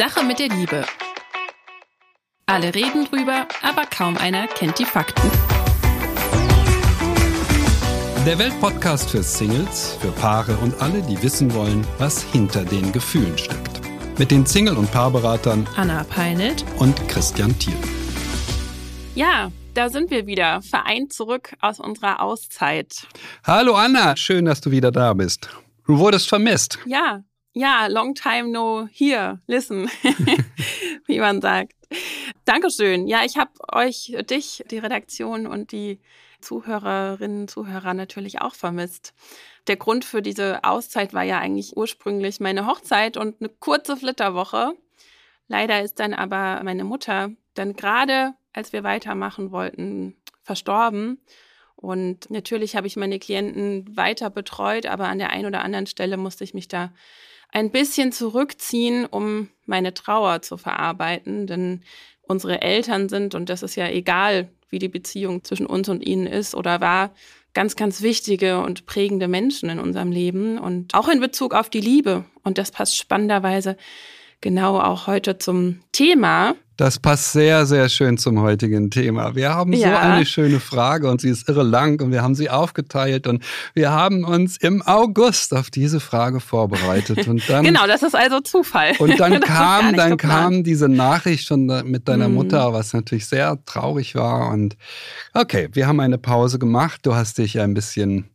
Sache mit der Liebe. Alle reden drüber, aber kaum einer kennt die Fakten. Der Weltpodcast für Singles, für Paare und alle, die wissen wollen, was hinter den Gefühlen steckt. Mit den Single- und Paarberatern Anna Peinelt und Christian Thiel. Ja, da sind wir wieder, vereint zurück aus unserer Auszeit. Hallo Anna, schön, dass du wieder da bist. Du wurdest vermisst. Ja, ja, long time no here, listen, wie man sagt. Dankeschön. Ja, ich habe euch, dich, die Redaktion und die Zuhörerinnen, Zuhörer natürlich auch vermisst. Der Grund für diese Auszeit war ja eigentlich ursprünglich meine Hochzeit und eine kurze Flitterwoche. Leider ist dann aber meine Mutter dann gerade, als wir weitermachen wollten, verstorben. Und natürlich habe ich meine Klienten weiter betreut, aber an der einen oder anderen Stelle musste ich mich da ein bisschen zurückziehen, um meine Trauer zu verarbeiten. Denn unsere Eltern sind, und das ist ja egal, wie die Beziehung zwischen uns und ihnen ist oder war, ganz, ganz wichtige und prägende Menschen in unserem Leben und auch in Bezug auf die Liebe. Und das passt spannenderweise genau auch heute zum Thema. Das passt sehr, sehr schön zum heutigen Thema. Wir haben ja. so eine schöne Frage und sie ist irre lang und wir haben sie aufgeteilt und wir haben uns im August auf diese Frage vorbereitet. Und dann, genau, das ist also Zufall. Und dann kam, dann kam diese Nachricht schon mit deiner mhm. Mutter, was natürlich sehr traurig war. Und okay, wir haben eine Pause gemacht. Du hast dich ein bisschen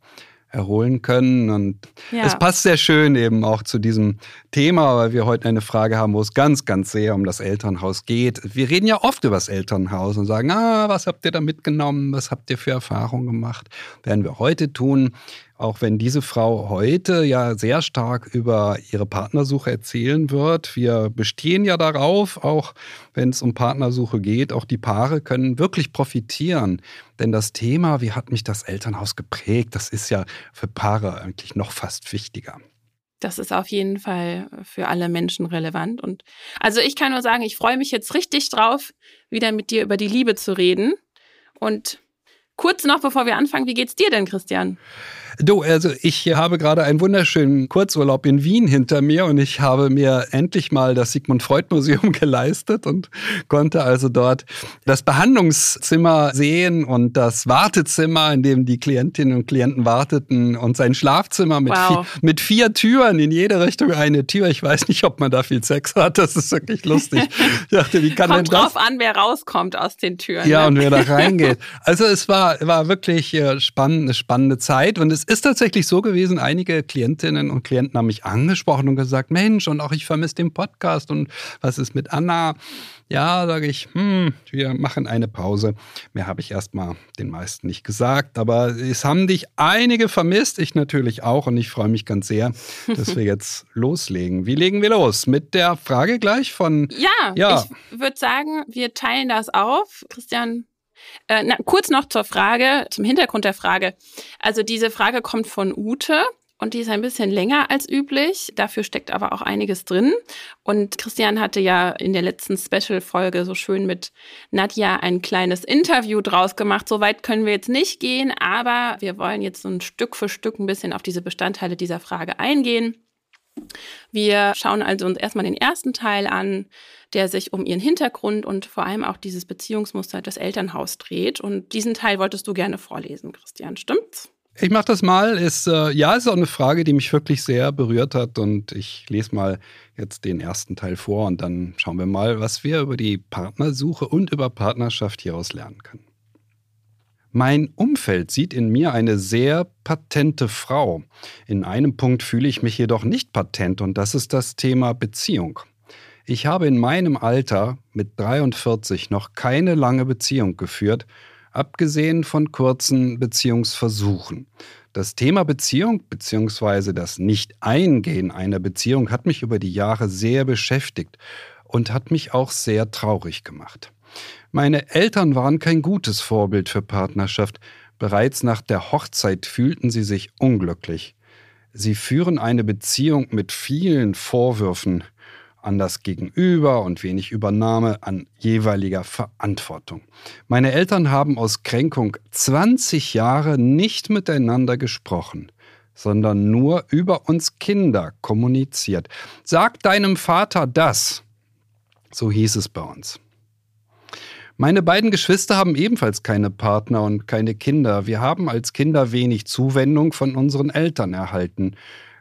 erholen können. Und ja. es passt sehr schön eben auch zu diesem Thema, weil wir heute eine Frage haben, wo es ganz, ganz sehr um das Elternhaus geht. Wir reden ja oft über das Elternhaus und sagen, ah, was habt ihr da mitgenommen? Was habt ihr für Erfahrungen gemacht? Werden wir heute tun auch wenn diese Frau heute ja sehr stark über ihre Partnersuche erzählen wird. Wir bestehen ja darauf, auch wenn es um Partnersuche geht, auch die Paare können wirklich profitieren. Denn das Thema, wie hat mich das Elternhaus geprägt, das ist ja für Paare eigentlich noch fast wichtiger. Das ist auf jeden Fall für alle Menschen relevant. Und also ich kann nur sagen, ich freue mich jetzt richtig drauf, wieder mit dir über die Liebe zu reden. Und kurz noch, bevor wir anfangen, wie geht's dir denn, Christian? Du, also ich habe gerade einen wunderschönen Kurzurlaub in Wien hinter mir und ich habe mir endlich mal das Sigmund Freud Museum geleistet und konnte also dort das Behandlungszimmer sehen und das Wartezimmer, in dem die Klientinnen und Klienten warteten und sein Schlafzimmer mit, wow. vier, mit vier Türen in jede Richtung eine Tür. Ich weiß nicht, ob man da viel Sex hat. Das ist wirklich lustig. Ich dachte, wie kann Kommt denn das? drauf an, wer rauskommt aus den Türen. Ja, ne? und wer da reingeht. Also es war, war wirklich äh, spannend, eine spannende Zeit und es ist tatsächlich so gewesen, einige Klientinnen und Klienten haben mich angesprochen und gesagt, Mensch, und auch ich vermisse den Podcast und was ist mit Anna? Ja, sage ich, hm, wir machen eine Pause. Mehr habe ich erstmal den meisten nicht gesagt, aber es haben dich einige vermisst, ich natürlich auch und ich freue mich ganz sehr, dass wir jetzt loslegen. Wie legen wir los? Mit der Frage gleich von... Ja, ja. ich würde sagen, wir teilen das auf. Christian, äh, na, kurz noch zur Frage, zum Hintergrund der Frage. Also diese Frage kommt von Ute. Und die ist ein bisschen länger als üblich. Dafür steckt aber auch einiges drin. Und Christian hatte ja in der letzten Special-Folge so schön mit Nadja ein kleines Interview draus gemacht. So weit können wir jetzt nicht gehen, aber wir wollen jetzt so ein Stück für Stück ein bisschen auf diese Bestandteile dieser Frage eingehen. Wir schauen also uns erstmal den ersten Teil an, der sich um ihren Hintergrund und vor allem auch dieses Beziehungsmuster des Elternhaus dreht. Und diesen Teil wolltest du gerne vorlesen, Christian, stimmt's? Ich mache das mal. Ist, äh, ja, ist auch eine Frage, die mich wirklich sehr berührt hat. Und ich lese mal jetzt den ersten Teil vor und dann schauen wir mal, was wir über die Partnersuche und über Partnerschaft hieraus lernen können. Mein Umfeld sieht in mir eine sehr patente Frau. In einem Punkt fühle ich mich jedoch nicht patent und das ist das Thema Beziehung. Ich habe in meinem Alter mit 43 noch keine lange Beziehung geführt, abgesehen von kurzen Beziehungsversuchen. Das Thema Beziehung bzw. das Nicht-Eingehen einer Beziehung hat mich über die Jahre sehr beschäftigt und hat mich auch sehr traurig gemacht. Meine Eltern waren kein gutes Vorbild für Partnerschaft. Bereits nach der Hochzeit fühlten sie sich unglücklich. Sie führen eine Beziehung mit vielen Vorwürfen, an das Gegenüber und wenig Übernahme an jeweiliger Verantwortung. Meine Eltern haben aus Kränkung 20 Jahre nicht miteinander gesprochen, sondern nur über uns Kinder kommuniziert. Sag deinem Vater das. So hieß es bei uns. Meine beiden Geschwister haben ebenfalls keine Partner und keine Kinder. Wir haben als Kinder wenig Zuwendung von unseren Eltern erhalten.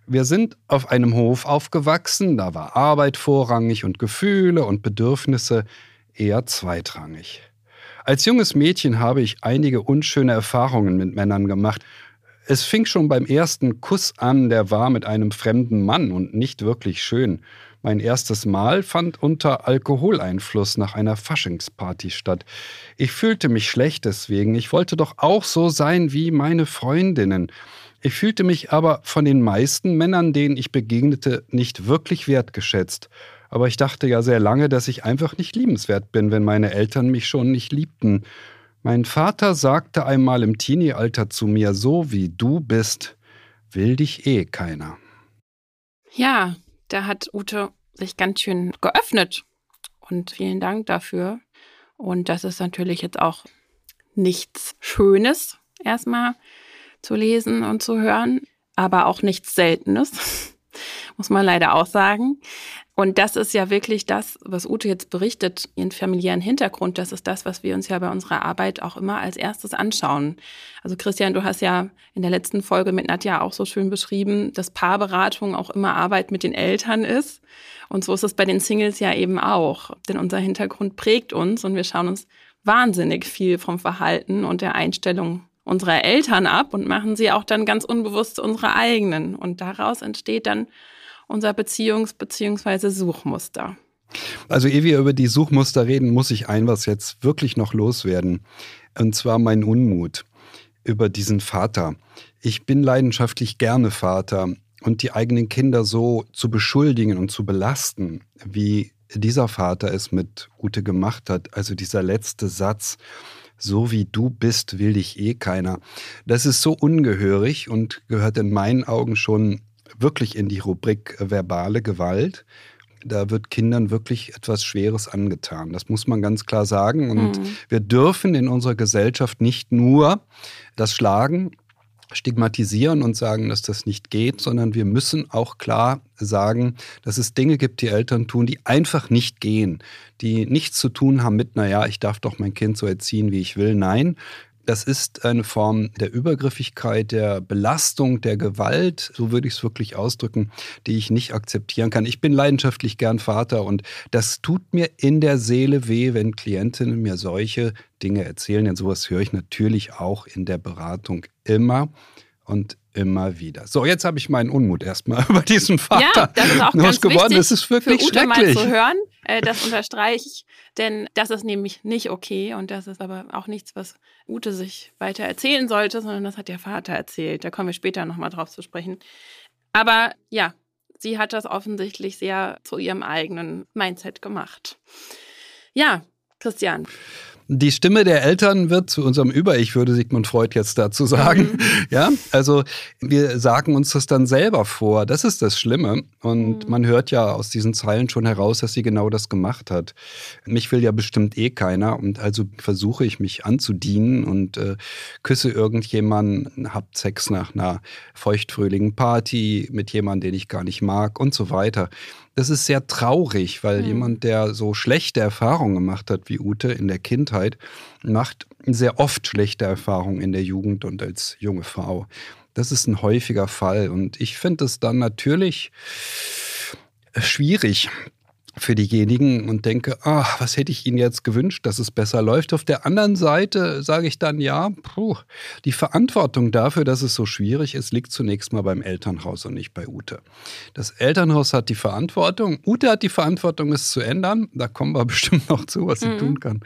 Wir sind auf einem Hof aufgewachsen, da war Arbeit vorrangig und Gefühle und Bedürfnisse eher zweitrangig. Als junges Mädchen habe ich einige unschöne Erfahrungen mit Männern gemacht. Es fing schon beim ersten Kuss an, der war mit einem fremden Mann und nicht wirklich schön. Mein erstes Mal fand unter Alkoholeinfluss nach einer Faschingsparty statt. Ich fühlte mich schlecht deswegen. Ich wollte doch auch so sein wie meine Freundinnen. Ich fühlte mich aber von den meisten Männern, denen ich begegnete, nicht wirklich wertgeschätzt. Aber ich dachte ja sehr lange, dass ich einfach nicht liebenswert bin, wenn meine Eltern mich schon nicht liebten. Mein Vater sagte einmal im Teenie-Alter zu mir, so wie du bist, will dich eh keiner. Ja, da hat Ute sich ganz schön geöffnet. Und vielen Dank dafür. Und das ist natürlich jetzt auch nichts Schönes, erstmal zu lesen und zu hören, aber auch nichts Seltenes, muss man leider auch sagen. Und das ist ja wirklich das, was Ute jetzt berichtet, ihren familiären Hintergrund. Das ist das, was wir uns ja bei unserer Arbeit auch immer als erstes anschauen. Also Christian, du hast ja in der letzten Folge mit Nadja auch so schön beschrieben, dass Paarberatung auch immer Arbeit mit den Eltern ist. Und so ist es bei den Singles ja eben auch. Denn unser Hintergrund prägt uns und wir schauen uns wahnsinnig viel vom Verhalten und der Einstellung unserer Eltern ab und machen sie auch dann ganz unbewusst unsere eigenen. Und daraus entsteht dann unser Beziehungs- bzw. Suchmuster. Also ehe wir über die Suchmuster reden, muss ich ein was jetzt wirklich noch loswerden. Und zwar mein Unmut über diesen Vater. Ich bin leidenschaftlich gerne Vater und die eigenen Kinder so zu beschuldigen und zu belasten, wie dieser Vater es mit Ute gemacht hat. Also dieser letzte Satz, so wie du bist, will dich eh keiner. Das ist so ungehörig und gehört in meinen Augen schon wirklich in die Rubrik verbale Gewalt. Da wird Kindern wirklich etwas Schweres angetan. Das muss man ganz klar sagen. Und mhm. wir dürfen in unserer Gesellschaft nicht nur das Schlagen stigmatisieren und sagen, dass das nicht geht, sondern wir müssen auch klar sagen, dass es Dinge gibt, die Eltern tun, die einfach nicht gehen, die nichts zu tun haben mit, naja, ich darf doch mein Kind so erziehen, wie ich will. Nein, das ist eine Form der Übergriffigkeit, der Belastung, der Gewalt, so würde ich es wirklich ausdrücken, die ich nicht akzeptieren kann. Ich bin leidenschaftlich gern Vater und das tut mir in der Seele weh, wenn Klientinnen mir solche Dinge erzählen, denn sowas höre ich natürlich auch in der Beratung immer und immer wieder. So, jetzt habe ich meinen Unmut erstmal über diesen Vater ja, das ist auch ganz geworden. Das ist wirklich für Ute schrecklich. mal zu hören. Äh, das unterstreiche ich, denn das ist nämlich nicht okay und das ist aber auch nichts, was Ute sich weiter erzählen sollte, sondern das hat der Vater erzählt. Da kommen wir später nochmal drauf zu sprechen. Aber ja, sie hat das offensichtlich sehr zu ihrem eigenen Mindset gemacht. Ja, Christian. Die Stimme der Eltern wird zu unserem Über-Ich, würde Sigmund Freud jetzt dazu sagen. Mhm. Ja, also wir sagen uns das dann selber vor. Das ist das Schlimme. Und mhm. man hört ja aus diesen Zeilen schon heraus, dass sie genau das gemacht hat. Mich will ja bestimmt eh keiner. Und also versuche ich mich anzudienen und äh, küsse irgendjemanden, hab Sex nach einer feuchtfröhlichen Party mit jemandem, den ich gar nicht mag und so weiter das ist sehr traurig, weil mhm. jemand, der so schlechte Erfahrungen gemacht hat wie Ute in der Kindheit, macht sehr oft schlechte Erfahrungen in der Jugend und als junge Frau. Das ist ein häufiger Fall und ich finde es dann natürlich schwierig, für diejenigen und denke, ach, was hätte ich ihnen jetzt gewünscht, dass es besser läuft. Auf der anderen Seite sage ich dann, ja, puh, die Verantwortung dafür, dass es so schwierig ist, liegt zunächst mal beim Elternhaus und nicht bei Ute. Das Elternhaus hat die Verantwortung, Ute hat die Verantwortung, es zu ändern. Da kommen wir bestimmt noch zu, was sie mhm. tun kann.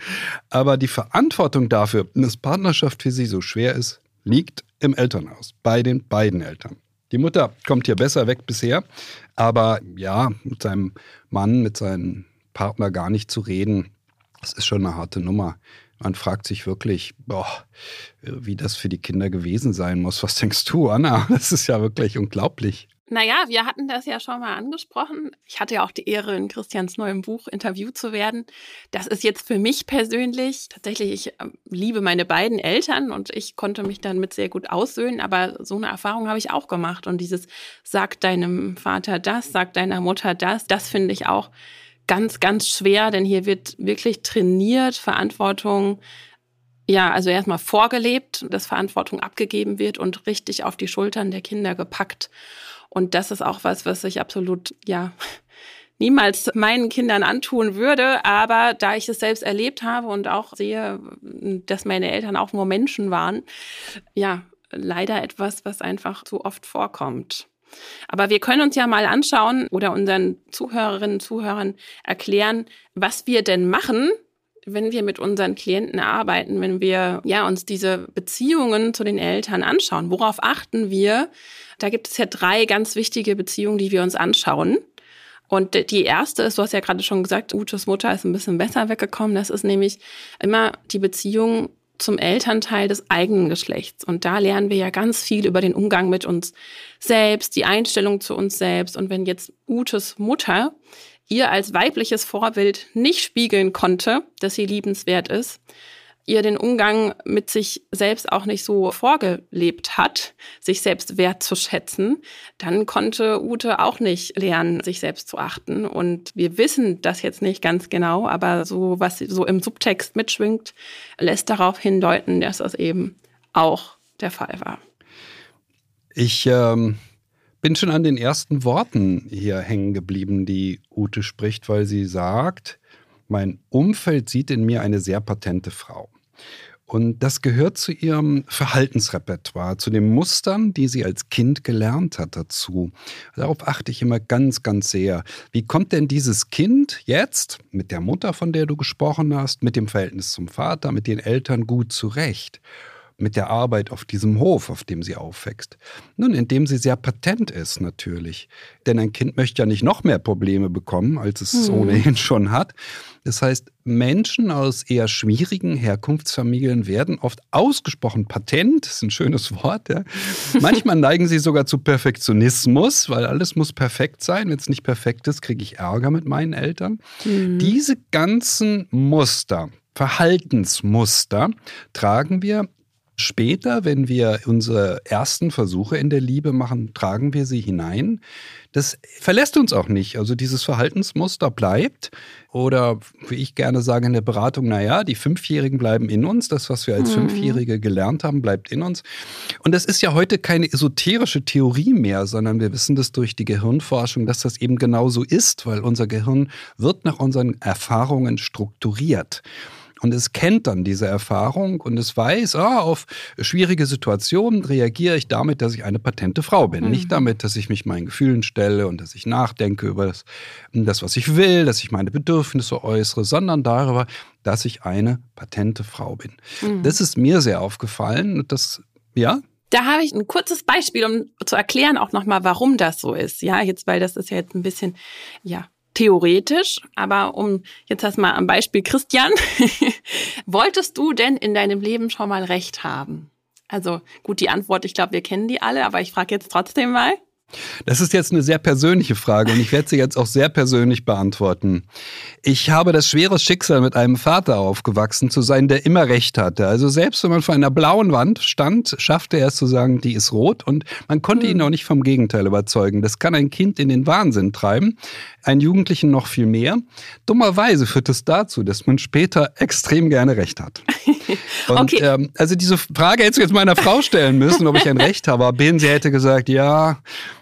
Aber die Verantwortung dafür, dass Partnerschaft für sie so schwer ist, liegt im Elternhaus, bei den beiden Eltern. Die Mutter kommt hier besser weg bisher, aber ja, mit seinem Mann, mit seinem Partner gar nicht zu reden, das ist schon eine harte Nummer. Man fragt sich wirklich, boah, wie das für die Kinder gewesen sein muss. Was denkst du, Anna? Das ist ja wirklich unglaublich. Naja, wir hatten das ja schon mal angesprochen. Ich hatte ja auch die Ehre, in Christians neuem Buch interviewt zu werden. Das ist jetzt für mich persönlich tatsächlich, ich ähm, liebe meine beiden Eltern und ich konnte mich dann mit sehr gut aussöhnen, aber so eine Erfahrung habe ich auch gemacht. Und dieses, sag deinem Vater das, sag deiner Mutter das, das finde ich auch ganz, ganz schwer, denn hier wird wirklich trainiert, Verantwortung ja, also erstmal vorgelebt, dass Verantwortung abgegeben wird und richtig auf die Schultern der Kinder gepackt. Und das ist auch was, was ich absolut, ja, niemals meinen Kindern antun würde. Aber da ich es selbst erlebt habe und auch sehe, dass meine Eltern auch nur Menschen waren, ja, leider etwas, was einfach zu oft vorkommt. Aber wir können uns ja mal anschauen oder unseren Zuhörerinnen und Zuhörern erklären, was wir denn machen, wenn wir mit unseren Klienten arbeiten, wenn wir ja uns diese Beziehungen zu den Eltern anschauen. Worauf achten wir? Da gibt es ja drei ganz wichtige Beziehungen, die wir uns anschauen. Und die erste ist, du hast ja gerade schon gesagt, Utes Mutter ist ein bisschen besser weggekommen. Das ist nämlich immer die Beziehung zum Elternteil des eigenen Geschlechts. Und da lernen wir ja ganz viel über den Umgang mit uns selbst, die Einstellung zu uns selbst. Und wenn jetzt Utes Mutter ihr als weibliches Vorbild nicht spiegeln konnte, dass sie liebenswert ist, ihr den Umgang mit sich selbst auch nicht so vorgelebt hat, sich selbst wertzuschätzen, dann konnte Ute auch nicht lernen, sich selbst zu achten. Und wir wissen das jetzt nicht ganz genau, aber so, was so im Subtext mitschwingt, lässt darauf hindeuten, dass das eben auch der Fall war. Ich ähm, bin schon an den ersten Worten hier hängen geblieben, die Ute spricht, weil sie sagt, mein Umfeld sieht in mir eine sehr patente Frau. Und das gehört zu ihrem Verhaltensrepertoire, zu den Mustern, die sie als Kind gelernt hat dazu. Darauf achte ich immer ganz, ganz sehr. Wie kommt denn dieses Kind jetzt mit der Mutter, von der du gesprochen hast, mit dem Verhältnis zum Vater, mit den Eltern gut zurecht? Mit der Arbeit auf diesem Hof, auf dem sie aufwächst? Nun, indem sie sehr patent ist natürlich. Denn ein Kind möchte ja nicht noch mehr Probleme bekommen, als es hm. ohnehin schon hat. Das heißt, Menschen aus eher schwierigen Herkunftsfamilien werden oft ausgesprochen patent, das ist ein schönes Wort. Ja. Manchmal neigen sie sogar zu Perfektionismus, weil alles muss perfekt sein. Wenn es nicht perfekt ist, kriege ich Ärger mit meinen Eltern. Mhm. Diese ganzen Muster, Verhaltensmuster tragen wir Später, wenn wir unsere ersten Versuche in der Liebe machen, tragen wir sie hinein. Das verlässt uns auch nicht. Also dieses Verhaltensmuster bleibt. Oder wie ich gerne sage in der Beratung, naja, die Fünfjährigen bleiben in uns. Das, was wir als mhm. Fünfjährige gelernt haben, bleibt in uns. Und das ist ja heute keine esoterische Theorie mehr, sondern wir wissen das durch die Gehirnforschung, dass das eben genau so ist, weil unser Gehirn wird nach unseren Erfahrungen strukturiert. Und es kennt dann diese Erfahrung und es weiß, ah, auf schwierige Situationen reagiere ich damit, dass ich eine patente Frau bin. Mhm. Nicht damit, dass ich mich meinen Gefühlen stelle und dass ich nachdenke über das, das, was ich will, dass ich meine Bedürfnisse äußere, sondern darüber, dass ich eine patente Frau bin. Mhm. Das ist mir sehr aufgefallen und das, ja, da habe ich ein kurzes Beispiel, um zu erklären auch nochmal, warum das so ist. Ja, jetzt, weil das ist ja jetzt ein bisschen, ja, theoretisch, aber um jetzt erstmal am Beispiel Christian, wolltest du denn in deinem Leben schon mal Recht haben? Also gut, die Antwort, ich glaube, wir kennen die alle, aber ich frage jetzt trotzdem mal. Das ist jetzt eine sehr persönliche Frage und ich werde sie jetzt auch sehr persönlich beantworten. Ich habe das schwere Schicksal, mit einem Vater aufgewachsen zu sein, der immer recht hatte. Also selbst wenn man vor einer blauen Wand stand, schaffte er es zu sagen, die ist rot und man konnte ihn hm. auch nicht vom Gegenteil überzeugen. Das kann ein Kind in den Wahnsinn treiben, einen Jugendlichen noch viel mehr. Dummerweise führt es dazu, dass man später extrem gerne recht hat. Und, okay. ähm, also diese Frage hättest du jetzt meiner Frau stellen müssen, ob ich ein Recht habe. Aber sie hätte gesagt, ja,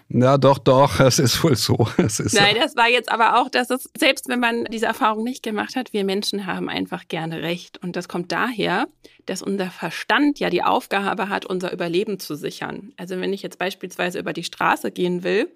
ja, doch, doch, es ist wohl so. Es ist Nein, so. das war jetzt aber auch, dass es, selbst wenn man diese Erfahrung nicht gemacht hat, wir Menschen haben einfach gerne Recht. Und das kommt daher, dass unser Verstand ja die Aufgabe hat, unser Überleben zu sichern. Also wenn ich jetzt beispielsweise über die Straße gehen will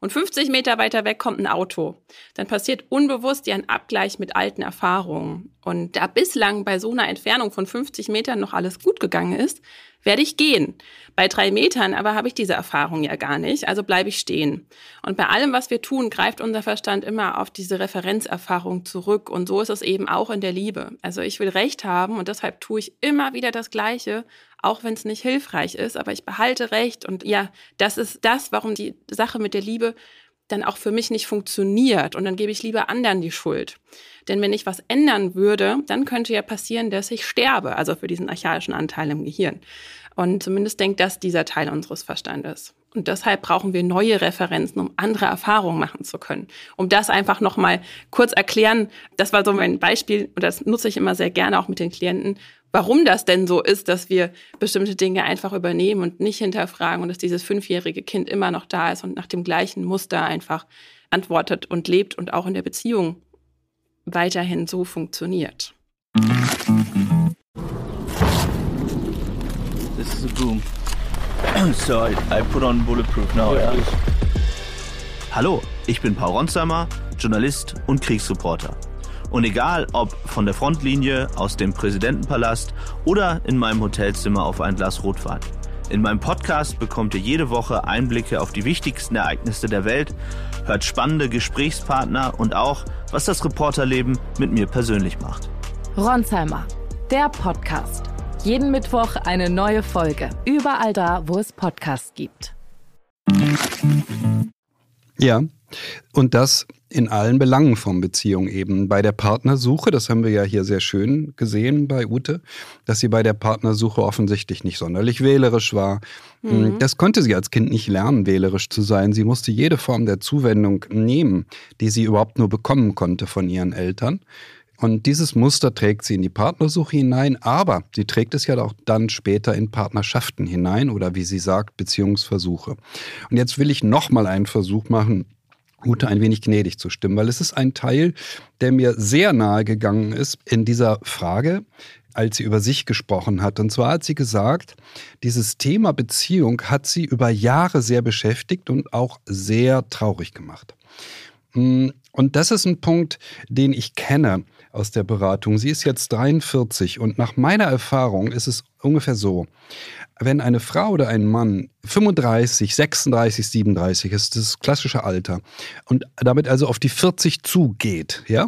und 50 Meter weiter weg kommt ein Auto, dann passiert unbewusst ja ein Abgleich mit alten Erfahrungen. Und da bislang bei so einer Entfernung von 50 Metern noch alles gut gegangen ist, werde ich gehen. Bei drei Metern aber habe ich diese Erfahrung ja gar nicht, also bleibe ich stehen. Und bei allem, was wir tun, greift unser Verstand immer auf diese Referenzerfahrung zurück. Und so ist es eben auch in der Liebe. Also ich will Recht haben und deshalb tue ich immer wieder das Gleiche, auch wenn es nicht hilfreich ist, aber ich behalte Recht. Und ja, das ist das, warum die Sache mit der Liebe dann auch für mich nicht funktioniert und dann gebe ich lieber anderen die Schuld. Denn wenn ich was ändern würde, dann könnte ja passieren, dass ich sterbe, also für diesen archaischen Anteil im Gehirn. Und zumindest denkt das dieser Teil unseres Verstandes. Und deshalb brauchen wir neue Referenzen, um andere Erfahrungen machen zu können. Um das einfach nochmal kurz erklären, das war so mein Beispiel und das nutze ich immer sehr gerne auch mit den Klienten, warum das denn so ist, dass wir bestimmte Dinge einfach übernehmen und nicht hinterfragen und dass dieses fünfjährige Kind immer noch da ist und nach dem gleichen Muster einfach antwortet und lebt und auch in der Beziehung weiterhin so funktioniert. This is a boom. so I, I put on bulletproof now. Yeah. Hallo, ich bin Paul Ronsheimer, Journalist und Kriegsreporter. Und egal ob von der Frontlinie, aus dem Präsidentenpalast oder in meinem Hotelzimmer auf ein Glas Rotwein. In meinem Podcast bekommt ihr jede Woche Einblicke auf die wichtigsten Ereignisse der Welt, hört spannende Gesprächspartner und auch, was das Reporterleben mit mir persönlich macht. Ronsheimer, der Podcast. Jeden Mittwoch eine neue Folge. Überall da, wo es Podcasts gibt. Ja, und das in allen Belangen von Beziehung eben. Bei der Partnersuche, das haben wir ja hier sehr schön gesehen bei Ute, dass sie bei der Partnersuche offensichtlich nicht sonderlich wählerisch war. Mhm. Das konnte sie als Kind nicht lernen, wählerisch zu sein. Sie musste jede Form der Zuwendung nehmen, die sie überhaupt nur bekommen konnte von ihren Eltern. Und dieses Muster trägt sie in die Partnersuche hinein, aber sie trägt es ja auch dann später in Partnerschaften hinein oder wie sie sagt, Beziehungsversuche. Und jetzt will ich nochmal einen Versuch machen, Ute ein wenig gnädig zu stimmen, weil es ist ein Teil, der mir sehr nahe gegangen ist in dieser Frage, als sie über sich gesprochen hat. Und zwar hat sie gesagt, dieses Thema Beziehung hat sie über Jahre sehr beschäftigt und auch sehr traurig gemacht. Mm, und das ist ein Punkt, den ich kenne aus der Beratung. Sie ist jetzt 43 und nach meiner Erfahrung ist es ungefähr so. Wenn eine Frau oder ein Mann 35, 36, 37 ist das klassische Alter und damit also auf die 40 zugeht, ja,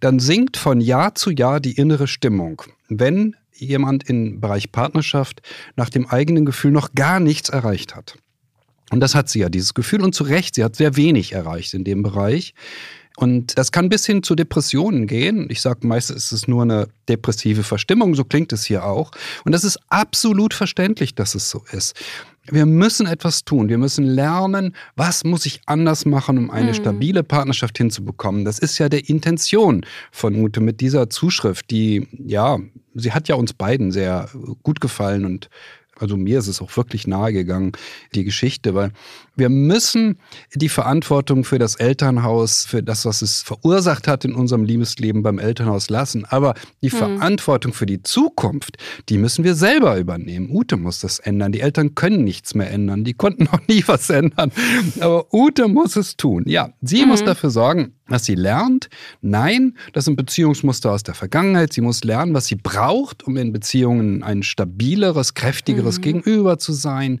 dann sinkt von Jahr zu Jahr die innere Stimmung. Wenn jemand im Bereich Partnerschaft nach dem eigenen Gefühl noch gar nichts erreicht hat. Und das hat sie ja, dieses Gefühl. Und zu Recht, sie hat sehr wenig erreicht in dem Bereich. Und das kann bis hin zu Depressionen gehen. Ich sage meistens ist es nur eine depressive Verstimmung, so klingt es hier auch. Und das ist absolut verständlich, dass es so ist. Wir müssen etwas tun. Wir müssen lernen, was muss ich anders machen, um eine mhm. stabile Partnerschaft hinzubekommen. Das ist ja der Intention von Ute mit dieser Zuschrift, die, ja, sie hat ja uns beiden sehr gut gefallen und also mir ist es auch wirklich nahe gegangen, die Geschichte, weil wir müssen die Verantwortung für das Elternhaus, für das, was es verursacht hat in unserem Liebesleben beim Elternhaus lassen. Aber die mhm. Verantwortung für die Zukunft, die müssen wir selber übernehmen. Ute muss das ändern. Die Eltern können nichts mehr ändern. Die konnten noch nie was ändern. Aber Ute muss es tun. Ja, sie mhm. muss dafür sorgen, dass sie lernt. Nein, das sind Beziehungsmuster aus der Vergangenheit. Sie muss lernen, was sie braucht, um in Beziehungen ein stabileres, kräftigeres mhm. Gegenüber zu sein.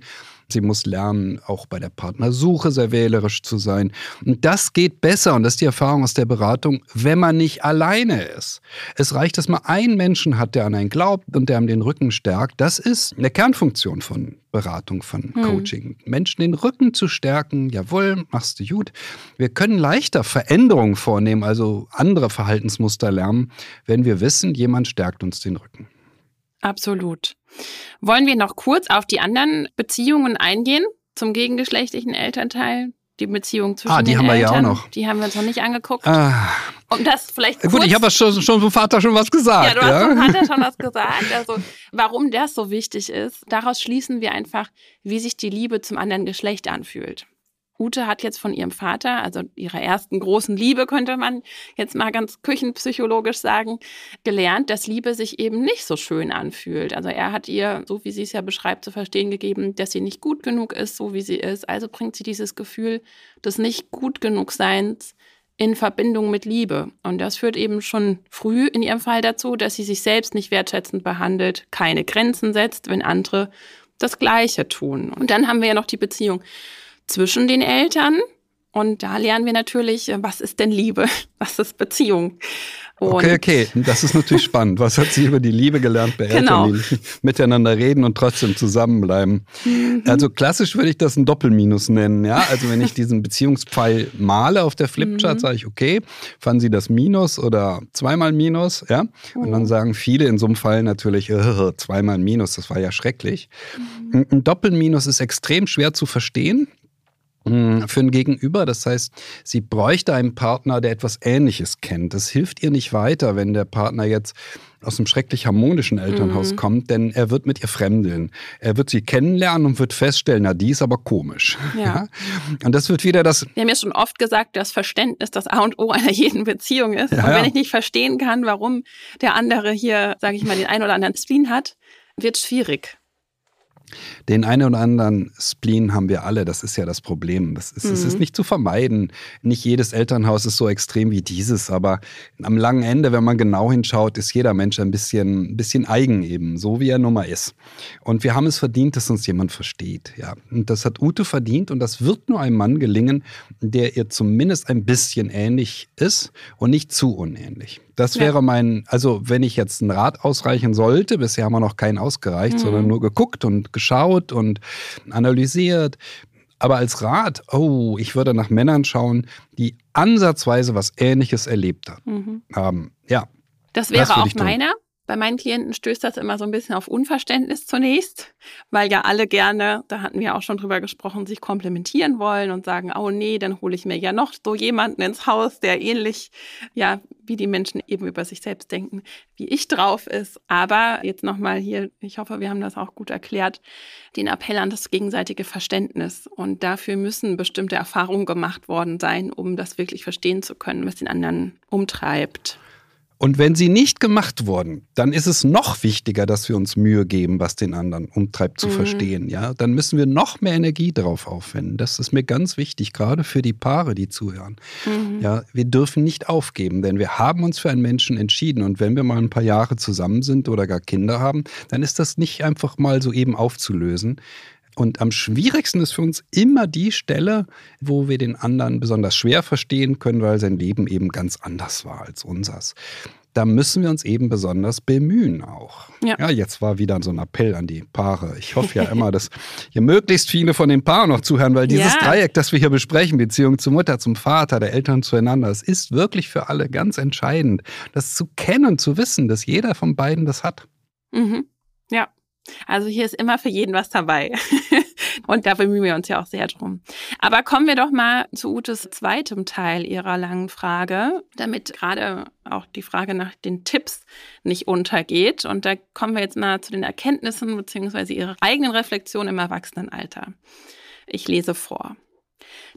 Sie muss lernen, auch bei der Partnersuche sehr wählerisch zu sein. Und das geht besser, und das ist die Erfahrung aus der Beratung, wenn man nicht alleine ist. Es reicht, dass man einen Menschen hat, der an einen glaubt und der einem den Rücken stärkt. Das ist eine Kernfunktion von Beratung, von hm. Coaching. Menschen den Rücken zu stärken, jawohl, machst du gut. Wir können leichter Veränderungen vornehmen, also andere Verhaltensmuster lernen, wenn wir wissen, jemand stärkt uns den Rücken. Absolut. Wollen wir noch kurz auf die anderen Beziehungen eingehen zum gegengeschlechtlichen Elternteil? Die Beziehung zwischen Ah, die haben wir Eltern, ja auch noch. Die haben wir uns noch nicht angeguckt. Ah. Um das vielleicht kurz, Gut, ich habe schon, schon vom Vater schon was gesagt. Ja, du hast vom Vater schon was gesagt. Also, warum das so wichtig ist, daraus schließen wir einfach, wie sich die Liebe zum anderen Geschlecht anfühlt. Ute hat jetzt von ihrem Vater, also ihrer ersten großen Liebe, könnte man jetzt mal ganz küchenpsychologisch sagen, gelernt, dass Liebe sich eben nicht so schön anfühlt. Also er hat ihr, so wie sie es ja beschreibt, zu verstehen gegeben, dass sie nicht gut genug ist, so wie sie ist. Also bringt sie dieses Gefühl des nicht gut genug Seins in Verbindung mit Liebe. Und das führt eben schon früh in ihrem Fall dazu, dass sie sich selbst nicht wertschätzend behandelt, keine Grenzen setzt, wenn andere das Gleiche tun. Und dann haben wir ja noch die Beziehung zwischen den Eltern. Und da lernen wir natürlich, was ist denn Liebe? Was ist Beziehung? Und okay, okay, das ist natürlich spannend. Was hat sie über die Liebe gelernt bei genau. Eltern, die miteinander reden und trotzdem zusammenbleiben? Mhm. Also klassisch würde ich das ein Doppelminus nennen. Ja, also wenn ich diesen Beziehungspfeil male auf der Flipchart, mhm. sage ich okay, fanden Sie das Minus oder zweimal Minus? Ja, und dann mhm. sagen viele in so einem Fall natürlich äh, zweimal Minus. Das war ja schrecklich. Mhm. Ein Doppelminus ist extrem schwer zu verstehen. Hm, für ein Gegenüber. Das heißt, sie bräuchte einen Partner, der etwas Ähnliches kennt. Das hilft ihr nicht weiter, wenn der Partner jetzt aus einem schrecklich harmonischen Elternhaus mhm. kommt, denn er wird mit ihr fremdeln. Er wird sie kennenlernen und wird feststellen, na, die ist aber komisch. Ja. ja? Und das wird wieder das. Wir haben ja schon oft gesagt, dass Verständnis das A und O einer jeden Beziehung ist. Ja, und wenn ich nicht verstehen kann, warum der andere hier, sage ich mal, den einen oder anderen Spleen hat, wird es schwierig. Den einen oder anderen Spleen haben wir alle, das ist ja das Problem. Das ist, mhm. Es ist mhm. nicht zu vermeiden. Nicht jedes Elternhaus ist so extrem wie dieses, aber am langen Ende, wenn man genau hinschaut, ist jeder Mensch ein bisschen, bisschen eigen eben, so wie er nun mal ist. Und wir haben es verdient, dass uns jemand versteht. Ja. Und das hat Ute verdient und das wird nur einem Mann gelingen, der ihr zumindest ein bisschen ähnlich ist und nicht zu unähnlich. Das wäre ja. mein, also wenn ich jetzt einen Rat ausreichen sollte, bisher haben wir noch keinen ausgereicht, mhm. sondern nur geguckt und geschaut und analysiert. Aber als Rat, oh, ich würde nach Männern schauen, die ansatzweise was Ähnliches erlebt mhm. haben. Ja. Das wäre auch meiner. Bei meinen Klienten stößt das immer so ein bisschen auf Unverständnis zunächst, weil ja alle gerne, da hatten wir auch schon drüber gesprochen, sich komplementieren wollen und sagen, oh nee, dann hole ich mir ja noch so jemanden ins Haus, der ähnlich, ja, wie die Menschen eben über sich selbst denken, wie ich drauf ist. Aber jetzt nochmal hier, ich hoffe, wir haben das auch gut erklärt, den Appell an das gegenseitige Verständnis. Und dafür müssen bestimmte Erfahrungen gemacht worden sein, um das wirklich verstehen zu können, was den anderen umtreibt. Und wenn sie nicht gemacht wurden, dann ist es noch wichtiger, dass wir uns Mühe geben, was den anderen umtreibt zu mhm. verstehen. Ja, dann müssen wir noch mehr Energie darauf aufwenden. Das ist mir ganz wichtig, gerade für die Paare, die zuhören. Mhm. Ja, wir dürfen nicht aufgeben, denn wir haben uns für einen Menschen entschieden. Und wenn wir mal ein paar Jahre zusammen sind oder gar Kinder haben, dann ist das nicht einfach mal so eben aufzulösen. Und am schwierigsten ist für uns immer die Stelle, wo wir den anderen besonders schwer verstehen können, weil sein Leben eben ganz anders war als unseres. Da müssen wir uns eben besonders bemühen auch. Ja. ja, jetzt war wieder so ein Appell an die Paare. Ich hoffe ja immer, dass hier möglichst viele von den Paaren noch zuhören, weil dieses ja. Dreieck, das wir hier besprechen, Beziehung zur Mutter, zum Vater, der Eltern zueinander, es ist wirklich für alle ganz entscheidend, das zu kennen, zu wissen, dass jeder von beiden das hat. Mhm. Ja, also hier ist immer für jeden was dabei. Und da bemühen wir uns ja auch sehr drum. Aber kommen wir doch mal zu Utes zweitem Teil ihrer langen Frage, damit gerade auch die Frage nach den Tipps nicht untergeht. Und da kommen wir jetzt mal zu den Erkenntnissen bzw. ihrer eigenen Reflexion im Erwachsenenalter. Ich lese vor.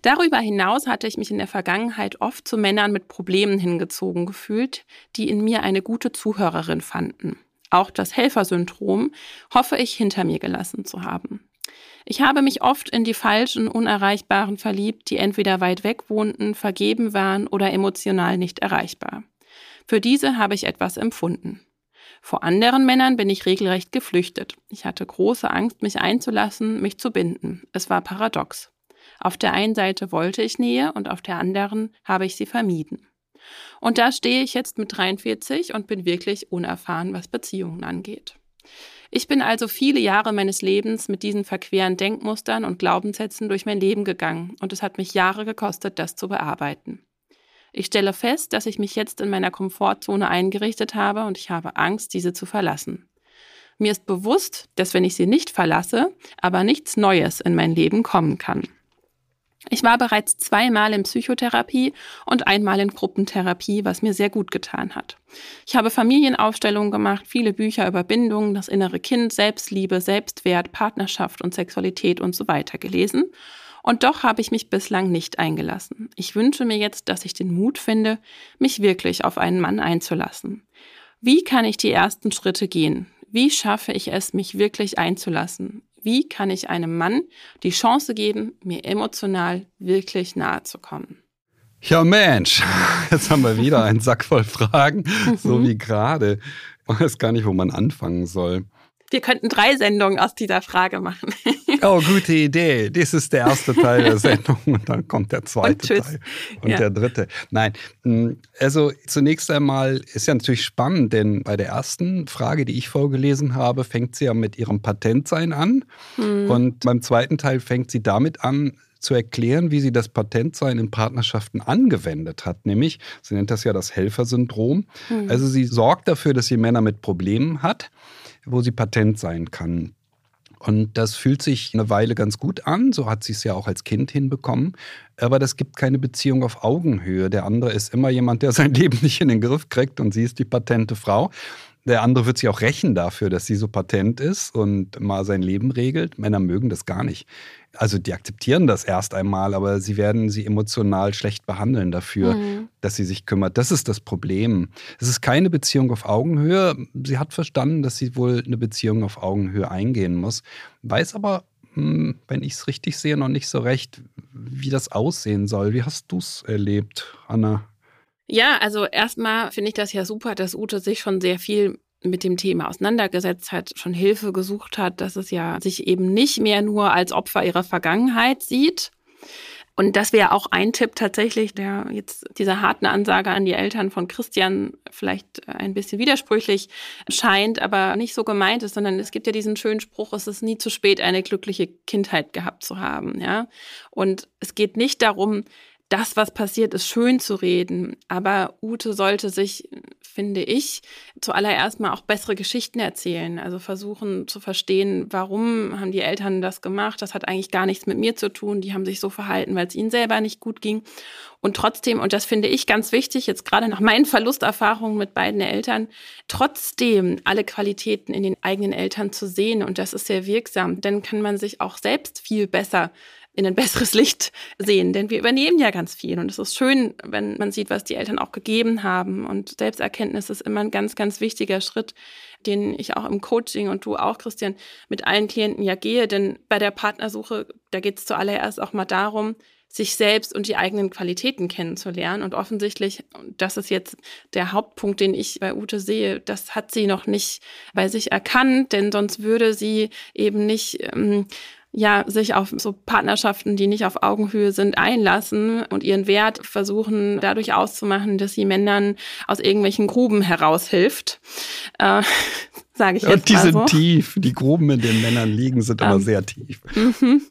Darüber hinaus hatte ich mich in der Vergangenheit oft zu Männern mit Problemen hingezogen gefühlt, die in mir eine gute Zuhörerin fanden auch das Helfersyndrom, hoffe ich hinter mir gelassen zu haben. Ich habe mich oft in die falschen, unerreichbaren verliebt, die entweder weit weg wohnten, vergeben waren oder emotional nicht erreichbar. Für diese habe ich etwas empfunden. Vor anderen Männern bin ich regelrecht geflüchtet. Ich hatte große Angst, mich einzulassen, mich zu binden. Es war paradox. Auf der einen Seite wollte ich Nähe und auf der anderen habe ich sie vermieden. Und da stehe ich jetzt mit 43 und bin wirklich unerfahren, was Beziehungen angeht. Ich bin also viele Jahre meines Lebens mit diesen verqueren Denkmustern und Glaubenssätzen durch mein Leben gegangen und es hat mich Jahre gekostet, das zu bearbeiten. Ich stelle fest, dass ich mich jetzt in meiner Komfortzone eingerichtet habe und ich habe Angst, diese zu verlassen. Mir ist bewusst, dass wenn ich sie nicht verlasse, aber nichts Neues in mein Leben kommen kann. Ich war bereits zweimal in Psychotherapie und einmal in Gruppentherapie, was mir sehr gut getan hat. Ich habe Familienaufstellungen gemacht, viele Bücher über Bindungen, das innere Kind, Selbstliebe, Selbstwert, Partnerschaft und Sexualität und so weiter gelesen. Und doch habe ich mich bislang nicht eingelassen. Ich wünsche mir jetzt, dass ich den Mut finde, mich wirklich auf einen Mann einzulassen. Wie kann ich die ersten Schritte gehen? Wie schaffe ich es, mich wirklich einzulassen? Wie kann ich einem Mann die Chance geben, mir emotional wirklich nahe zu kommen? Ja, Mensch, jetzt haben wir wieder einen Sack voll Fragen, so mhm. wie gerade. Ich weiß gar nicht, wo man anfangen soll. Wir könnten drei Sendungen aus dieser Frage machen. Oh, gute Idee. Das ist der erste Teil der Sendung und dann kommt der zweite und Teil und ja. der dritte. Nein, mm, also zunächst einmal ist ja natürlich spannend, denn bei der ersten Frage, die ich vorgelesen habe, fängt sie ja mit ihrem Patentsein an mhm. und beim zweiten Teil fängt sie damit an, zu erklären, wie sie das Patentsein in Partnerschaften angewendet hat. Nämlich, sie nennt das ja das Helfersyndrom. Mhm. Also sie sorgt dafür, dass sie Männer mit Problemen hat, wo sie patent sein kann. Und das fühlt sich eine Weile ganz gut an, so hat sie es ja auch als Kind hinbekommen. Aber das gibt keine Beziehung auf Augenhöhe. Der andere ist immer jemand, der sein Leben nicht in den Griff kriegt und sie ist die patente Frau. Der andere wird sich auch rächen dafür, dass sie so patent ist und mal sein Leben regelt. Männer mögen das gar nicht. Also die akzeptieren das erst einmal, aber sie werden sie emotional schlecht behandeln dafür, mhm. dass sie sich kümmert. Das ist das Problem. Es ist keine Beziehung auf Augenhöhe. Sie hat verstanden, dass sie wohl eine Beziehung auf Augenhöhe eingehen muss, weiß aber, hm, wenn ich es richtig sehe, noch nicht so recht, wie das aussehen soll. Wie hast du es erlebt, Anna? Ja, also erstmal finde ich das ja super, dass Ute sich schon sehr viel mit dem Thema auseinandergesetzt hat, schon Hilfe gesucht hat, dass es ja sich eben nicht mehr nur als Opfer ihrer Vergangenheit sieht. Und das wäre auch ein Tipp tatsächlich, der jetzt dieser harten Ansage an die Eltern von Christian vielleicht ein bisschen widersprüchlich scheint, aber nicht so gemeint ist, sondern es gibt ja diesen schönen Spruch, es ist nie zu spät, eine glückliche Kindheit gehabt zu haben, ja. Und es geht nicht darum, das, was passiert ist, schön zu reden. Aber Ute sollte sich, finde ich, zuallererst mal auch bessere Geschichten erzählen. Also versuchen zu verstehen, warum haben die Eltern das gemacht. Das hat eigentlich gar nichts mit mir zu tun. Die haben sich so verhalten, weil es ihnen selber nicht gut ging. Und trotzdem, und das finde ich ganz wichtig, jetzt gerade nach meinen Verlusterfahrungen mit beiden Eltern, trotzdem alle Qualitäten in den eigenen Eltern zu sehen. Und das ist sehr wirksam. Dann kann man sich auch selbst viel besser in ein besseres Licht sehen. Denn wir übernehmen ja ganz viel. Und es ist schön, wenn man sieht, was die Eltern auch gegeben haben. Und Selbsterkenntnis ist immer ein ganz, ganz wichtiger Schritt, den ich auch im Coaching und du auch, Christian, mit allen Klienten ja gehe. Denn bei der Partnersuche, da geht es zuallererst auch mal darum, sich selbst und die eigenen Qualitäten kennenzulernen. Und offensichtlich, das ist jetzt der Hauptpunkt, den ich bei Ute sehe, das hat sie noch nicht bei sich erkannt, denn sonst würde sie eben nicht ähm, ja, sich auf so Partnerschaften, die nicht auf Augenhöhe sind, einlassen und ihren Wert versuchen dadurch auszumachen, dass sie Männern aus irgendwelchen Gruben heraushilft. Äh, Sage ich ja, jetzt die mal sind so. tief. Die Gruben, in denen Männern liegen, sind aber ähm, sehr tief. Mhm.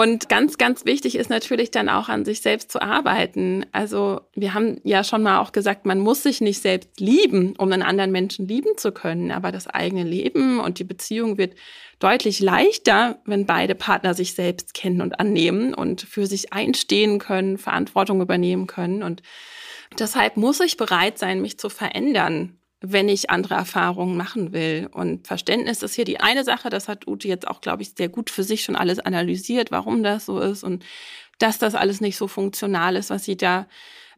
Und ganz, ganz wichtig ist natürlich dann auch an sich selbst zu arbeiten. Also wir haben ja schon mal auch gesagt, man muss sich nicht selbst lieben, um einen anderen Menschen lieben zu können. Aber das eigene Leben und die Beziehung wird deutlich leichter, wenn beide Partner sich selbst kennen und annehmen und für sich einstehen können, Verantwortung übernehmen können. Und deshalb muss ich bereit sein, mich zu verändern wenn ich andere Erfahrungen machen will. Und Verständnis ist hier die eine Sache. Das hat Ute jetzt auch, glaube ich, sehr gut für sich schon alles analysiert, warum das so ist und dass das alles nicht so funktional ist, was sie da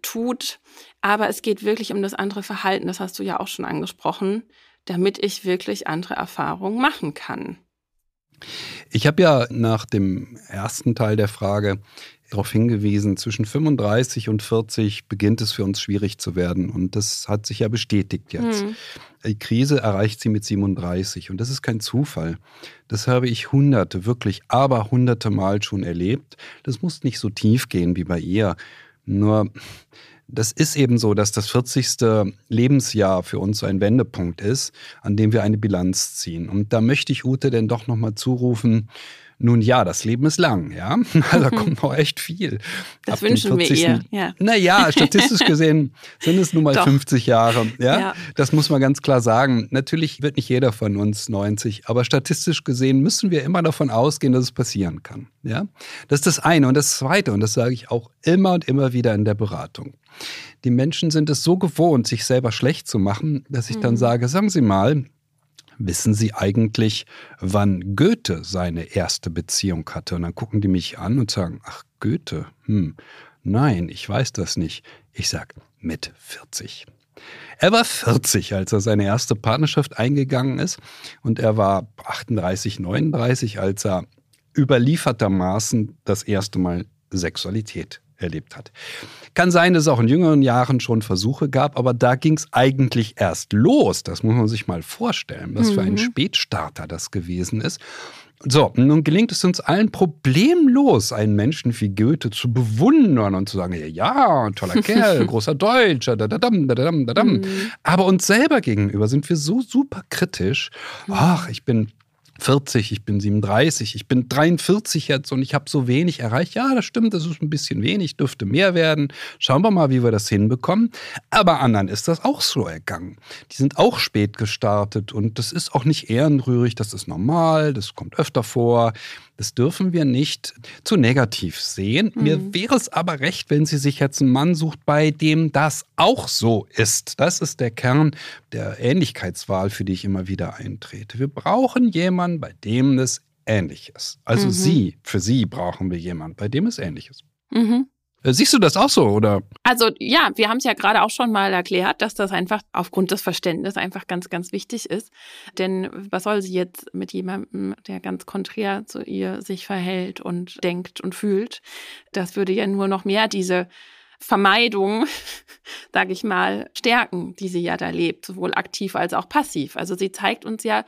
tut. Aber es geht wirklich um das andere Verhalten. Das hast du ja auch schon angesprochen, damit ich wirklich andere Erfahrungen machen kann. Ich habe ja nach dem ersten Teil der Frage darauf hingewiesen, zwischen 35 und 40 beginnt es für uns schwierig zu werden. Und das hat sich ja bestätigt jetzt. Mhm. Die Krise erreicht sie mit 37 und das ist kein Zufall. Das habe ich hunderte, wirklich aber hunderte Mal schon erlebt. Das muss nicht so tief gehen wie bei ihr. Nur das ist eben so, dass das 40. Lebensjahr für uns so ein Wendepunkt ist, an dem wir eine Bilanz ziehen. Und da möchte ich Ute denn doch nochmal zurufen, nun ja, das Leben ist lang, ja. Da kommt noch echt viel. Das Ab wünschen 40. wir ihr, ja. Naja, statistisch gesehen sind es nun mal Doch. 50 Jahre, ja? ja. Das muss man ganz klar sagen. Natürlich wird nicht jeder von uns 90, aber statistisch gesehen müssen wir immer davon ausgehen, dass es passieren kann, ja. Das ist das eine. Und das zweite, und das sage ich auch immer und immer wieder in der Beratung. Die Menschen sind es so gewohnt, sich selber schlecht zu machen, dass ich mhm. dann sage, sagen Sie mal, Wissen Sie eigentlich, wann Goethe seine erste Beziehung hatte? Und dann gucken die mich an und sagen, ach Goethe, hm, nein, ich weiß das nicht. Ich sage, mit 40. Er war 40, als er seine erste Partnerschaft eingegangen ist und er war 38, 39, als er überliefertermaßen das erste Mal Sexualität erlebt hat. Kann sein, dass es auch in jüngeren Jahren schon Versuche gab, aber da ging es eigentlich erst los. Das muss man sich mal vorstellen, was mhm. für ein mhm. Spätstarter das gewesen ist. So, nun gelingt es uns allen problemlos, einen Menschen wie Goethe zu bewundern und zu sagen, ja, ja toller Kerl, großer Deutscher, da, da, dam, da, dam, da, dam. Mhm. Aber uns selber gegenüber sind wir so super kritisch. Ach, ich bin 40, ich bin 37, ich bin 43 jetzt und ich habe so wenig erreicht. Ja, das stimmt, das ist ein bisschen wenig, dürfte mehr werden. Schauen wir mal, wie wir das hinbekommen. Aber anderen ist das auch so ergangen. Die sind auch spät gestartet und das ist auch nicht ehrenrührig, das ist normal, das kommt öfter vor. Das dürfen wir nicht zu negativ sehen. Mhm. Mir wäre es aber recht, wenn sie sich jetzt einen Mann sucht, bei dem das auch so ist. Das ist der Kern der Ähnlichkeitswahl, für die ich immer wieder eintrete. Wir brauchen jemanden, bei dem es ähnlich ist. Also mhm. sie, für sie brauchen wir jemanden, bei dem es ähnlich ist. Mhm. Äh, siehst du das auch so, oder? Also ja, wir haben es ja gerade auch schon mal erklärt, dass das einfach aufgrund des Verständnisses einfach ganz, ganz wichtig ist. Denn was soll sie jetzt mit jemandem, der ganz konträr zu ihr sich verhält und denkt und fühlt? Das würde ja nur noch mehr diese Vermeidung, sage ich mal, stärken, die sie ja da lebt, sowohl aktiv als auch passiv. Also sie zeigt uns ja,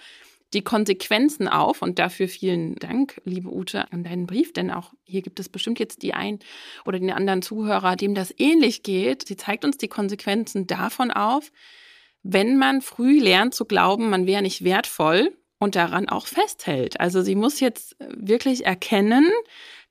die Konsequenzen auf. Und dafür vielen Dank, liebe Ute, an deinen Brief, denn auch hier gibt es bestimmt jetzt die einen oder den anderen Zuhörer, dem das ähnlich geht. Sie zeigt uns die Konsequenzen davon auf, wenn man früh lernt zu glauben, man wäre nicht wertvoll und daran auch festhält. Also sie muss jetzt wirklich erkennen,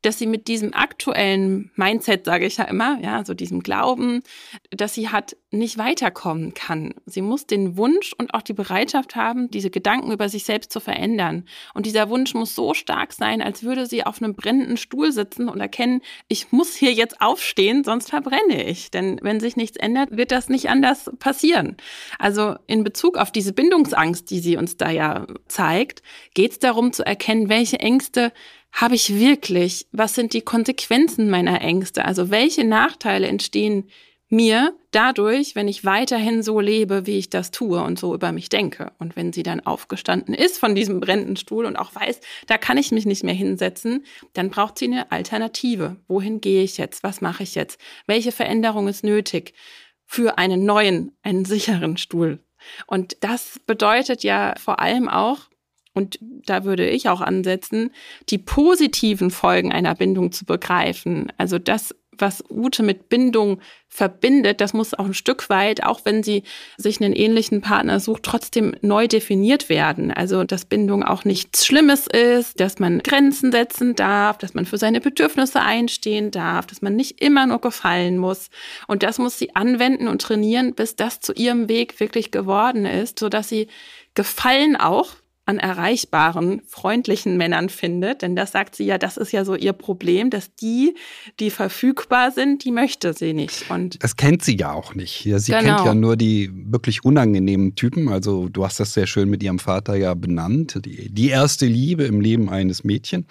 dass sie mit diesem aktuellen Mindset, sage ich ja immer, ja, so diesem Glauben, dass sie hat, nicht weiterkommen kann. Sie muss den Wunsch und auch die Bereitschaft haben, diese Gedanken über sich selbst zu verändern. Und dieser Wunsch muss so stark sein, als würde sie auf einem brennenden Stuhl sitzen und erkennen, ich muss hier jetzt aufstehen, sonst verbrenne ich. Denn wenn sich nichts ändert, wird das nicht anders passieren. Also in Bezug auf diese Bindungsangst, die sie uns da ja zeigt, geht es darum zu erkennen, welche Ängste habe ich wirklich? Was sind die Konsequenzen meiner Ängste? Also welche Nachteile entstehen mir dadurch, wenn ich weiterhin so lebe, wie ich das tue und so über mich denke. Und wenn sie dann aufgestanden ist von diesem brennenden Stuhl und auch weiß, da kann ich mich nicht mehr hinsetzen, dann braucht sie eine Alternative. Wohin gehe ich jetzt? Was mache ich jetzt? Welche Veränderung ist nötig für einen neuen, einen sicheren Stuhl? Und das bedeutet ja vor allem auch, und da würde ich auch ansetzen, die positiven Folgen einer Bindung zu begreifen. Also das, was Ute mit Bindung verbindet, das muss auch ein Stück weit, auch wenn sie sich einen ähnlichen Partner sucht, trotzdem neu definiert werden. Also, dass Bindung auch nichts Schlimmes ist, dass man Grenzen setzen darf, dass man für seine Bedürfnisse einstehen darf, dass man nicht immer nur gefallen muss. Und das muss sie anwenden und trainieren, bis das zu ihrem Weg wirklich geworden ist, sodass sie Gefallen auch an erreichbaren, freundlichen Männern findet. Denn das sagt sie ja, das ist ja so ihr Problem, dass die, die verfügbar sind, die möchte sie nicht. Und das kennt sie ja auch nicht. Ja, sie genau. kennt ja nur die wirklich unangenehmen Typen. Also du hast das sehr schön mit ihrem Vater ja benannt. Die, die erste Liebe im Leben eines Mädchen,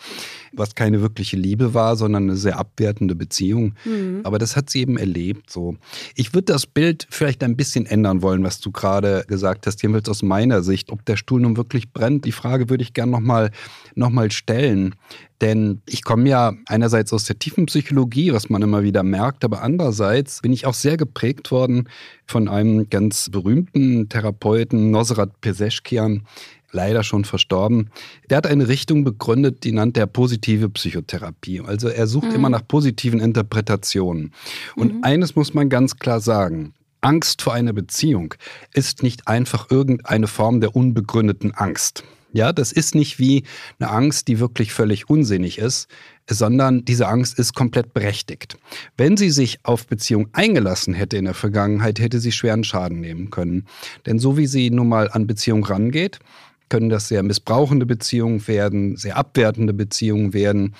was keine wirkliche Liebe war, sondern eine sehr abwertende Beziehung. Mhm. Aber das hat sie eben erlebt. So, ich würde das Bild vielleicht ein bisschen ändern wollen, was du gerade gesagt hast. Jedenfalls aus meiner Sicht, ob der Stuhl nun wirklich brennt. Die Frage würde ich gerne nochmal noch mal stellen. Denn ich komme ja einerseits aus der tiefen Psychologie, was man immer wieder merkt, aber andererseits bin ich auch sehr geprägt worden von einem ganz berühmten Therapeuten, Nosrat Peseschkian, leider schon verstorben. Der hat eine Richtung begründet, die nannt er positive Psychotherapie. Also er sucht mhm. immer nach positiven Interpretationen. Und mhm. eines muss man ganz klar sagen. Angst vor einer Beziehung ist nicht einfach irgendeine Form der unbegründeten Angst. Ja, das ist nicht wie eine Angst, die wirklich völlig unsinnig ist, sondern diese Angst ist komplett berechtigt. Wenn sie sich auf Beziehung eingelassen hätte in der Vergangenheit, hätte sie schweren Schaden nehmen können. Denn so wie sie nun mal an Beziehung rangeht, können das sehr missbrauchende Beziehungen werden, sehr abwertende Beziehungen werden.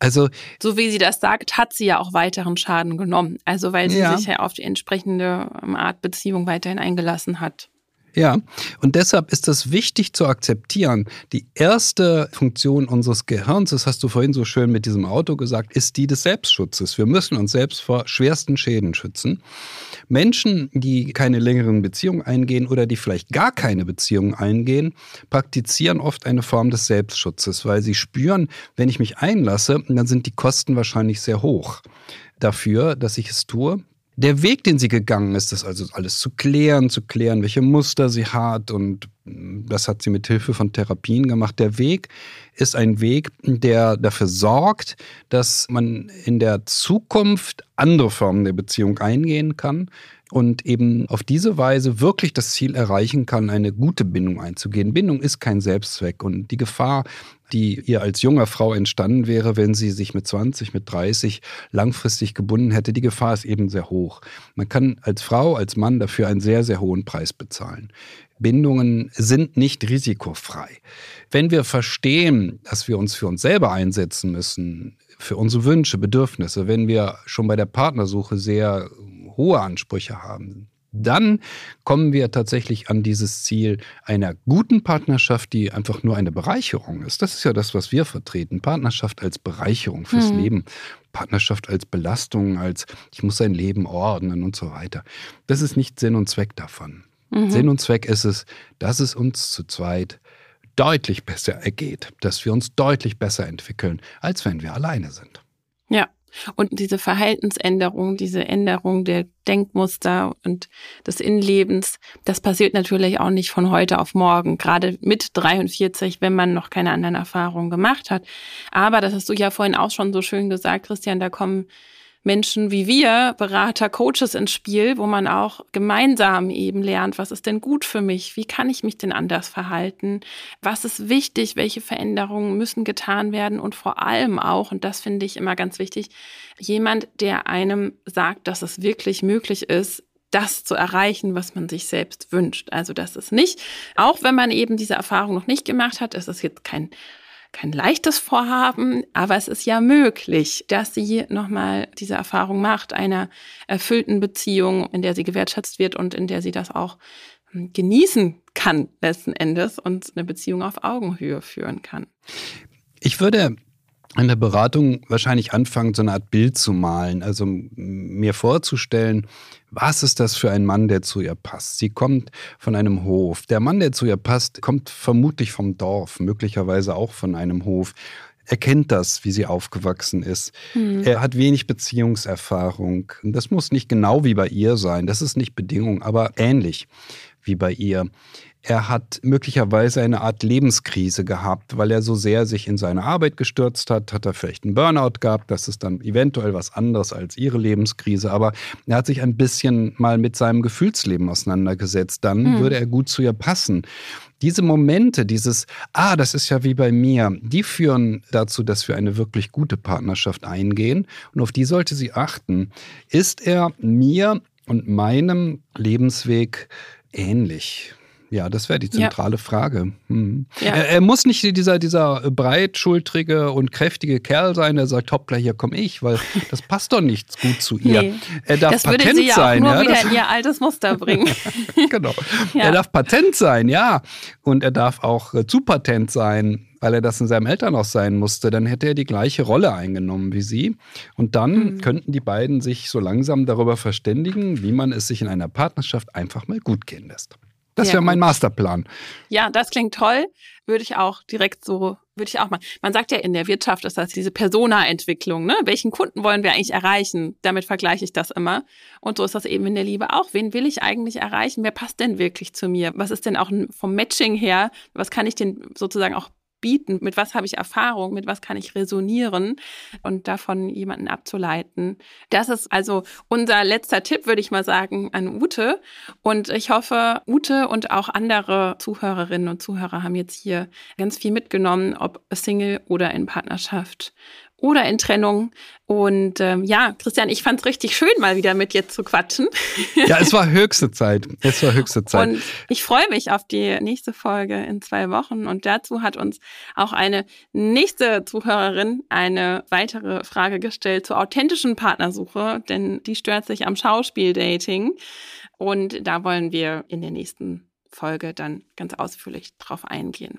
Also so wie sie das sagt, hat sie ja auch weiteren Schaden genommen. Also weil sie ja. sich ja auf die entsprechende ähm, Art Beziehung weiterhin eingelassen hat. Ja, und deshalb ist es wichtig zu akzeptieren, die erste Funktion unseres Gehirns, das hast du vorhin so schön mit diesem Auto gesagt, ist die des Selbstschutzes. Wir müssen uns selbst vor schwersten Schäden schützen. Menschen, die keine längeren Beziehungen eingehen oder die vielleicht gar keine Beziehungen eingehen, praktizieren oft eine Form des Selbstschutzes, weil sie spüren, wenn ich mich einlasse, dann sind die Kosten wahrscheinlich sehr hoch dafür, dass ich es tue der Weg, den sie gegangen ist, das also alles zu klären, zu klären, welche Muster sie hat und Das hat sie mit Hilfe von Therapien gemacht. Der Weg ist ein Weg, der dafür sorgt, dass man in der Zukunft andere Formen der Beziehung eingehen kann und eben auf diese Weise wirklich das Ziel erreichen kann, eine gute Bindung einzugehen. Bindung ist kein Selbstzweck und die Gefahr, die ihr als junger Frau entstanden wäre, wenn sie sich mit 20, mit 30 langfristig gebunden hätte, die Gefahr ist eben sehr hoch. Man kann als Frau, als Mann dafür einen sehr, sehr hohen Preis bezahlen. Bindungen sind nicht risikofrei. Wenn wir verstehen, dass wir uns für uns selber einsetzen müssen, für unsere Wünsche, Bedürfnisse, wenn wir schon bei der Partnersuche sehr hohe Ansprüche haben, dann kommen wir tatsächlich an dieses Ziel einer guten Partnerschaft, die einfach nur eine Bereicherung ist. Das ist ja das, was wir vertreten. Partnerschaft als Bereicherung fürs mhm. Leben. Partnerschaft als Belastung, als ich muss sein Leben ordnen und so weiter. Das ist nicht Sinn und Zweck davon. Mhm. Sinn und Zweck ist es, dass es uns zu zweit deutlich besser ergeht, dass wir uns deutlich besser entwickeln, als wenn wir alleine sind. Und diese Verhaltensänderung, diese Änderung der Denkmuster und des Innenlebens, das passiert natürlich auch nicht von heute auf morgen, gerade mit 43, wenn man noch keine anderen Erfahrungen gemacht hat. Aber das hast du ja vorhin auch schon so schön gesagt, Christian, da kommen Menschen wie wir, Berater, Coaches ins Spiel, wo man auch gemeinsam eben lernt, was ist denn gut für mich? Wie kann ich mich denn anders verhalten? Was ist wichtig? Welche Veränderungen müssen getan werden? Und vor allem auch, und das finde ich immer ganz wichtig, jemand, der einem sagt, dass es wirklich möglich ist, das zu erreichen, was man sich selbst wünscht. Also das ist nicht, auch wenn man eben diese Erfahrung noch nicht gemacht hat, ist es jetzt kein kein leichtes Vorhaben, aber es ist ja möglich, dass sie nochmal diese Erfahrung macht, einer erfüllten Beziehung, in der sie gewertschätzt wird und in der sie das auch hm, genießen kann letzten Endes und eine Beziehung auf Augenhöhe führen kann. Ich würde in der Beratung wahrscheinlich anfangen, so eine Art Bild zu malen, also mir vorzustellen, was ist das für ein Mann, der zu ihr passt? Sie kommt von einem Hof. Der Mann, der zu ihr passt, kommt vermutlich vom Dorf, möglicherweise auch von einem Hof. Er kennt das, wie sie aufgewachsen ist. Hm. Er hat wenig Beziehungserfahrung. Das muss nicht genau wie bei ihr sein, das ist nicht Bedingung, aber ähnlich wie bei ihr. Er hat möglicherweise eine Art Lebenskrise gehabt, weil er so sehr sich in seine Arbeit gestürzt hat. Hat er vielleicht einen Burnout gehabt? Das ist dann eventuell was anderes als ihre Lebenskrise. Aber er hat sich ein bisschen mal mit seinem Gefühlsleben auseinandergesetzt. Dann hm. würde er gut zu ihr passen. Diese Momente, dieses, ah, das ist ja wie bei mir, die führen dazu, dass wir eine wirklich gute Partnerschaft eingehen. Und auf die sollte sie achten. Ist er mir und meinem Lebensweg ähnlich? Ja, das wäre die zentrale ja. Frage. Hm. Ja. Er, er, muss nicht dieser, dieser breitschultrige und kräftige Kerl sein, der sagt, hoppla, hier komme ich, weil das passt doch nicht gut zu ihr. Nee. Er darf das Patent würde sie ja sein. Nur ja, wieder in ihr altes Muster bringen. genau. Er darf Patent sein, ja. Und er darf auch äh, zu Patent sein, weil er das in seinem Elternhaus sein musste, dann hätte er die gleiche Rolle eingenommen wie sie. Und dann mhm. könnten die beiden sich so langsam darüber verständigen, wie man es sich in einer Partnerschaft einfach mal gut gehen lässt. Das wäre mein Masterplan. Ja, das klingt toll. Würde ich auch direkt so, würde ich auch mal. Man sagt ja in der Wirtschaft ist das diese Persona-Entwicklung, ne? Welchen Kunden wollen wir eigentlich erreichen? Damit vergleiche ich das immer. Und so ist das eben in der Liebe auch. Wen will ich eigentlich erreichen? Wer passt denn wirklich zu mir? Was ist denn auch vom Matching her? Was kann ich denn sozusagen auch bieten, mit was habe ich Erfahrung, mit was kann ich resonieren und davon jemanden abzuleiten. Das ist also unser letzter Tipp, würde ich mal sagen, an Ute. Und ich hoffe, Ute und auch andere Zuhörerinnen und Zuhörer haben jetzt hier ganz viel mitgenommen, ob Single oder in Partnerschaft oder in Trennung. Und ähm, ja, Christian, ich fand es richtig schön, mal wieder mit dir zu quatschen. Ja, es war höchste Zeit. Es war höchste Zeit. Und ich freue mich auf die nächste Folge in zwei Wochen. Und dazu hat uns auch eine nächste Zuhörerin eine weitere Frage gestellt zur authentischen Partnersuche, denn die stört sich am Schauspieldating. Und da wollen wir in der nächsten Folge dann ganz ausführlich drauf eingehen.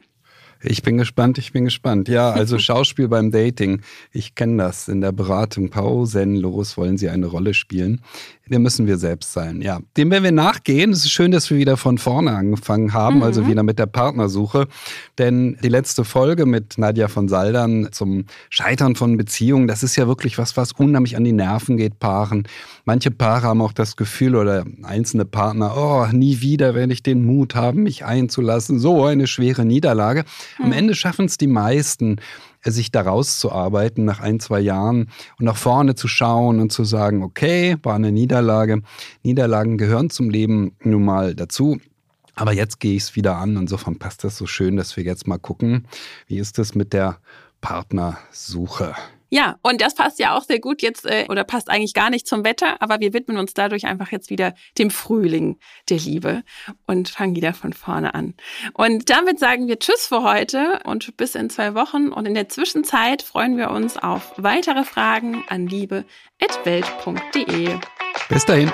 Ich bin gespannt, ich bin gespannt. Ja, also Schauspiel beim Dating. Ich kenne das in der Beratung pausenlos wollen Sie eine Rolle spielen. Wir müssen wir selbst sein. Ja, dem werden wir nachgehen. Es ist schön, dass wir wieder von vorne angefangen haben, mhm. also wieder mit der Partnersuche. Denn die letzte Folge mit Nadja von Saldern zum Scheitern von Beziehungen, das ist ja wirklich was, was unheimlich an die Nerven geht, Paaren. Manche Paare haben auch das Gefühl oder einzelne Partner, oh, nie wieder werde ich den Mut haben, mich einzulassen. So eine schwere Niederlage. Mhm. Am Ende schaffen es die meisten sich da rauszuarbeiten nach ein, zwei Jahren und nach vorne zu schauen und zu sagen, okay, war eine Niederlage. Niederlagen gehören zum Leben nun mal dazu. Aber jetzt gehe ich es wieder an. Insofern passt das so schön, dass wir jetzt mal gucken, wie ist es mit der Partnersuche. Ja, und das passt ja auch sehr gut jetzt äh, oder passt eigentlich gar nicht zum Wetter, aber wir widmen uns dadurch einfach jetzt wieder dem Frühling der Liebe und fangen wieder von vorne an. Und damit sagen wir Tschüss für heute und bis in zwei Wochen. Und in der Zwischenzeit freuen wir uns auf weitere Fragen an liebe.welt.de. Bis dahin.